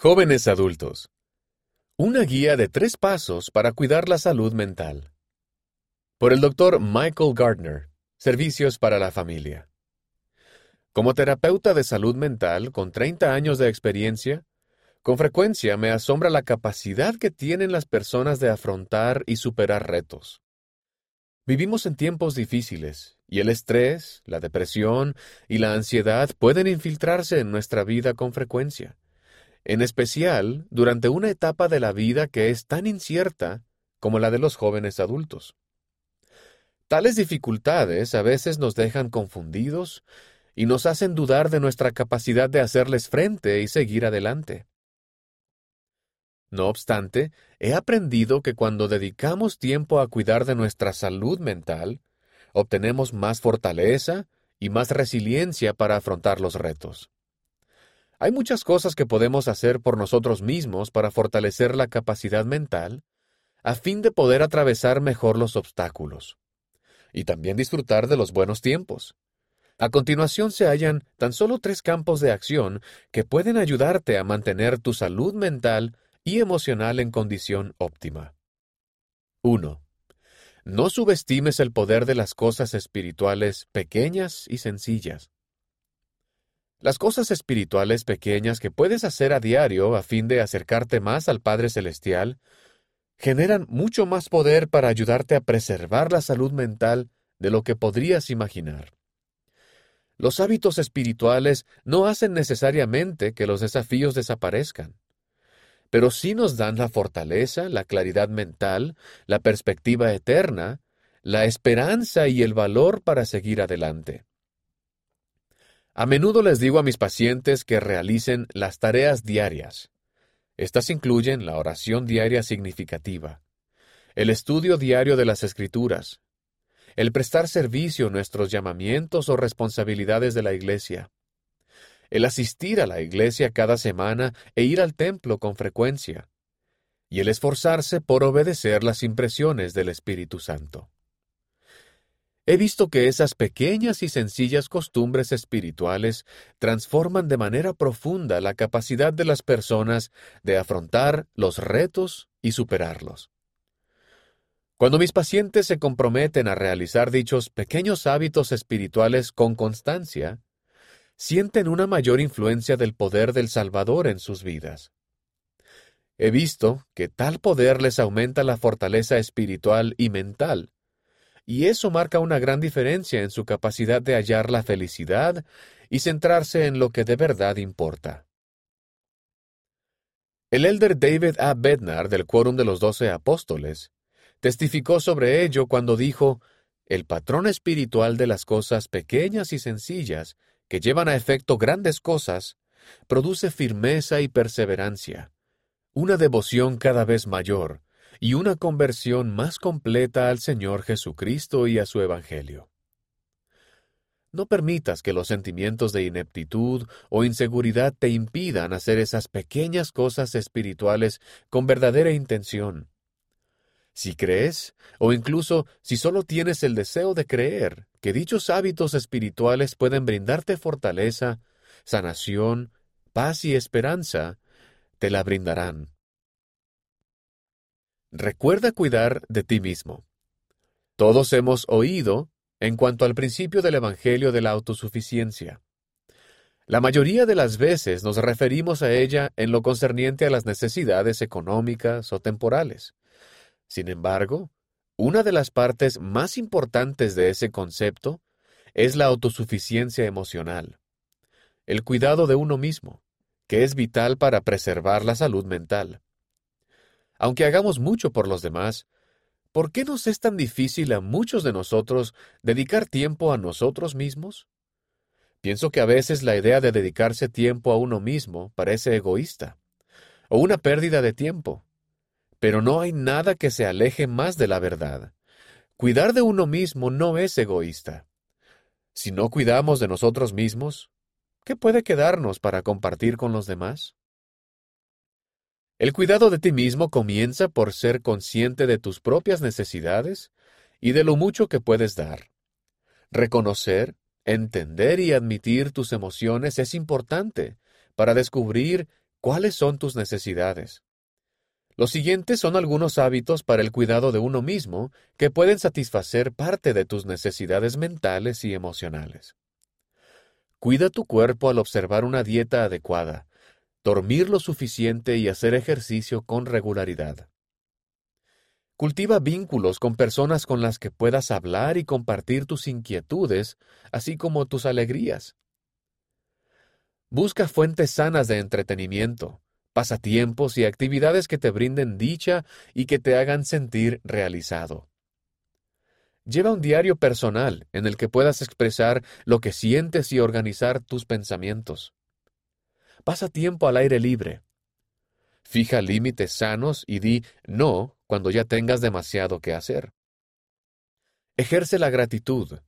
Jóvenes adultos. Una guía de tres pasos para cuidar la salud mental. Por el doctor Michael Gardner, Servicios para la Familia. Como terapeuta de salud mental con 30 años de experiencia, con frecuencia me asombra la capacidad que tienen las personas de afrontar y superar retos. Vivimos en tiempos difíciles, y el estrés, la depresión y la ansiedad pueden infiltrarse en nuestra vida con frecuencia en especial durante una etapa de la vida que es tan incierta como la de los jóvenes adultos. Tales dificultades a veces nos dejan confundidos y nos hacen dudar de nuestra capacidad de hacerles frente y seguir adelante. No obstante, he aprendido que cuando dedicamos tiempo a cuidar de nuestra salud mental, obtenemos más fortaleza y más resiliencia para afrontar los retos. Hay muchas cosas que podemos hacer por nosotros mismos para fortalecer la capacidad mental, a fin de poder atravesar mejor los obstáculos, y también disfrutar de los buenos tiempos. A continuación se hallan tan solo tres campos de acción que pueden ayudarte a mantener tu salud mental y emocional en condición óptima. 1. No subestimes el poder de las cosas espirituales pequeñas y sencillas. Las cosas espirituales pequeñas que puedes hacer a diario a fin de acercarte más al Padre Celestial generan mucho más poder para ayudarte a preservar la salud mental de lo que podrías imaginar. Los hábitos espirituales no hacen necesariamente que los desafíos desaparezcan, pero sí nos dan la fortaleza, la claridad mental, la perspectiva eterna, la esperanza y el valor para seguir adelante. A menudo les digo a mis pacientes que realicen las tareas diarias. Estas incluyen la oración diaria significativa, el estudio diario de las escrituras, el prestar servicio a nuestros llamamientos o responsabilidades de la iglesia, el asistir a la iglesia cada semana e ir al templo con frecuencia, y el esforzarse por obedecer las impresiones del Espíritu Santo. He visto que esas pequeñas y sencillas costumbres espirituales transforman de manera profunda la capacidad de las personas de afrontar los retos y superarlos. Cuando mis pacientes se comprometen a realizar dichos pequeños hábitos espirituales con constancia, sienten una mayor influencia del poder del Salvador en sus vidas. He visto que tal poder les aumenta la fortaleza espiritual y mental, y eso marca una gran diferencia en su capacidad de hallar la felicidad y centrarse en lo que de verdad importa. El elder David A. Bednar del Quórum de los Doce Apóstoles testificó sobre ello cuando dijo, el patrón espiritual de las cosas pequeñas y sencillas que llevan a efecto grandes cosas produce firmeza y perseverancia, una devoción cada vez mayor, y una conversión más completa al Señor Jesucristo y a su Evangelio. No permitas que los sentimientos de ineptitud o inseguridad te impidan hacer esas pequeñas cosas espirituales con verdadera intención. Si crees, o incluso si solo tienes el deseo de creer, que dichos hábitos espirituales pueden brindarte fortaleza, sanación, paz y esperanza, te la brindarán. Recuerda cuidar de ti mismo. Todos hemos oído en cuanto al principio del Evangelio de la autosuficiencia. La mayoría de las veces nos referimos a ella en lo concerniente a las necesidades económicas o temporales. Sin embargo, una de las partes más importantes de ese concepto es la autosuficiencia emocional, el cuidado de uno mismo, que es vital para preservar la salud mental. Aunque hagamos mucho por los demás, ¿por qué nos es tan difícil a muchos de nosotros dedicar tiempo a nosotros mismos? Pienso que a veces la idea de dedicarse tiempo a uno mismo parece egoísta, o una pérdida de tiempo. Pero no hay nada que se aleje más de la verdad. Cuidar de uno mismo no es egoísta. Si no cuidamos de nosotros mismos, ¿qué puede quedarnos para compartir con los demás? El cuidado de ti mismo comienza por ser consciente de tus propias necesidades y de lo mucho que puedes dar. Reconocer, entender y admitir tus emociones es importante para descubrir cuáles son tus necesidades. Los siguientes son algunos hábitos para el cuidado de uno mismo que pueden satisfacer parte de tus necesidades mentales y emocionales. Cuida tu cuerpo al observar una dieta adecuada, dormir lo suficiente y hacer ejercicio con regularidad. Cultiva vínculos con personas con las que puedas hablar y compartir tus inquietudes, así como tus alegrías. Busca fuentes sanas de entretenimiento, pasatiempos y actividades que te brinden dicha y que te hagan sentir realizado. Lleva un diario personal en el que puedas expresar lo que sientes y organizar tus pensamientos. Pasa tiempo al aire libre. Fija límites sanos y di no cuando ya tengas demasiado que hacer. Ejerce la gratitud.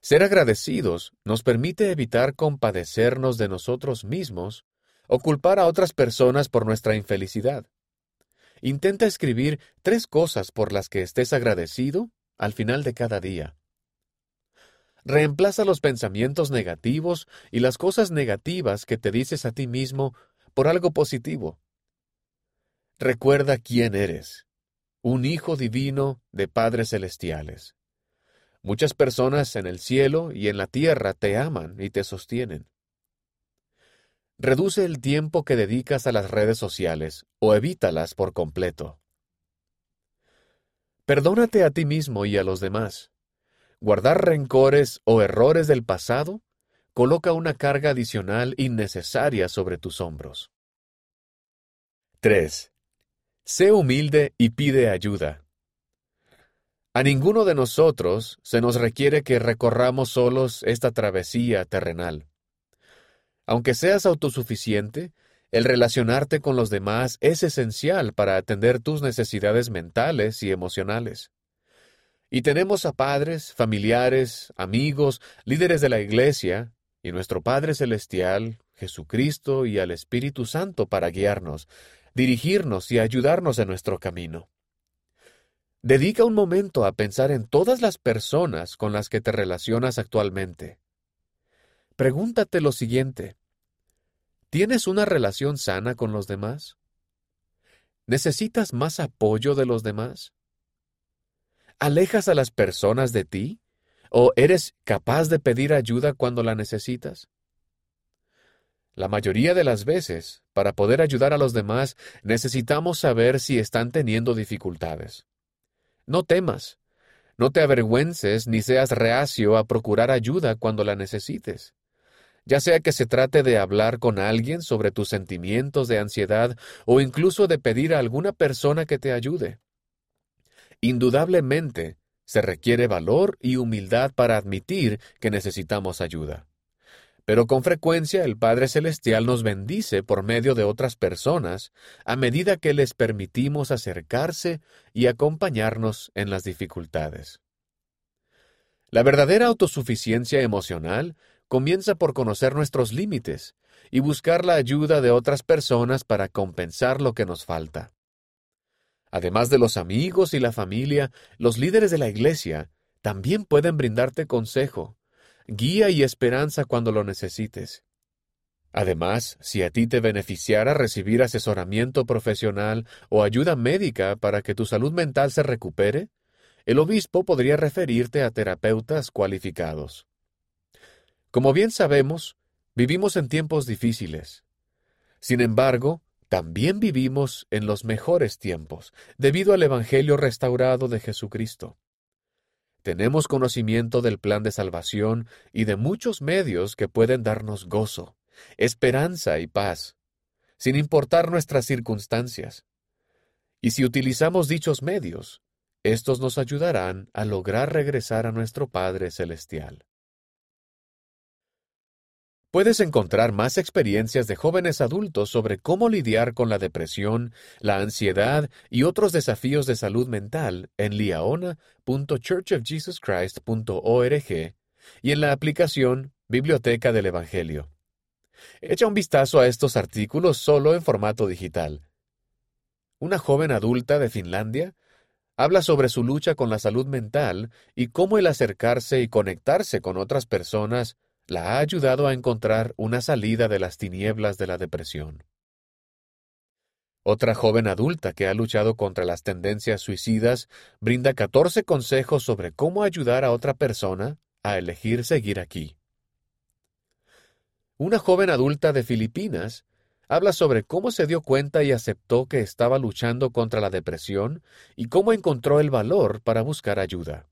Ser agradecidos nos permite evitar compadecernos de nosotros mismos o culpar a otras personas por nuestra infelicidad. Intenta escribir tres cosas por las que estés agradecido al final de cada día. Reemplaza los pensamientos negativos y las cosas negativas que te dices a ti mismo por algo positivo. Recuerda quién eres, un hijo divino de padres celestiales. Muchas personas en el cielo y en la tierra te aman y te sostienen. Reduce el tiempo que dedicas a las redes sociales o evítalas por completo. Perdónate a ti mismo y a los demás. Guardar rencores o errores del pasado coloca una carga adicional innecesaria sobre tus hombros. 3. Sé humilde y pide ayuda. A ninguno de nosotros se nos requiere que recorramos solos esta travesía terrenal. Aunque seas autosuficiente, el relacionarte con los demás es esencial para atender tus necesidades mentales y emocionales. Y tenemos a padres, familiares, amigos, líderes de la Iglesia, y nuestro Padre Celestial, Jesucristo y al Espíritu Santo para guiarnos, dirigirnos y ayudarnos en nuestro camino. Dedica un momento a pensar en todas las personas con las que te relacionas actualmente. Pregúntate lo siguiente. ¿Tienes una relación sana con los demás? ¿Necesitas más apoyo de los demás? ¿Alejas a las personas de ti? ¿O eres capaz de pedir ayuda cuando la necesitas? La mayoría de las veces, para poder ayudar a los demás, necesitamos saber si están teniendo dificultades. No temas, no te avergüences ni seas reacio a procurar ayuda cuando la necesites ya sea que se trate de hablar con alguien sobre tus sentimientos de ansiedad o incluso de pedir a alguna persona que te ayude. Indudablemente, se requiere valor y humildad para admitir que necesitamos ayuda. Pero con frecuencia el Padre Celestial nos bendice por medio de otras personas a medida que les permitimos acercarse y acompañarnos en las dificultades. La verdadera autosuficiencia emocional comienza por conocer nuestros límites y buscar la ayuda de otras personas para compensar lo que nos falta. Además de los amigos y la familia, los líderes de la Iglesia también pueden brindarte consejo, guía y esperanza cuando lo necesites. Además, si a ti te beneficiara recibir asesoramiento profesional o ayuda médica para que tu salud mental se recupere, el obispo podría referirte a terapeutas cualificados. Como bien sabemos, vivimos en tiempos difíciles. Sin embargo, también vivimos en los mejores tiempos, debido al Evangelio restaurado de Jesucristo. Tenemos conocimiento del plan de salvación y de muchos medios que pueden darnos gozo, esperanza y paz, sin importar nuestras circunstancias. Y si utilizamos dichos medios, estos nos ayudarán a lograr regresar a nuestro Padre Celestial. Puedes encontrar más experiencias de jóvenes adultos sobre cómo lidiar con la depresión, la ansiedad y otros desafíos de salud mental en liaona.churchofjesuschrist.org y en la aplicación Biblioteca del Evangelio. Echa un vistazo a estos artículos solo en formato digital. Una joven adulta de Finlandia habla sobre su lucha con la salud mental y cómo el acercarse y conectarse con otras personas la ha ayudado a encontrar una salida de las tinieblas de la depresión. Otra joven adulta que ha luchado contra las tendencias suicidas brinda 14 consejos sobre cómo ayudar a otra persona a elegir seguir aquí. Una joven adulta de Filipinas habla sobre cómo se dio cuenta y aceptó que estaba luchando contra la depresión y cómo encontró el valor para buscar ayuda.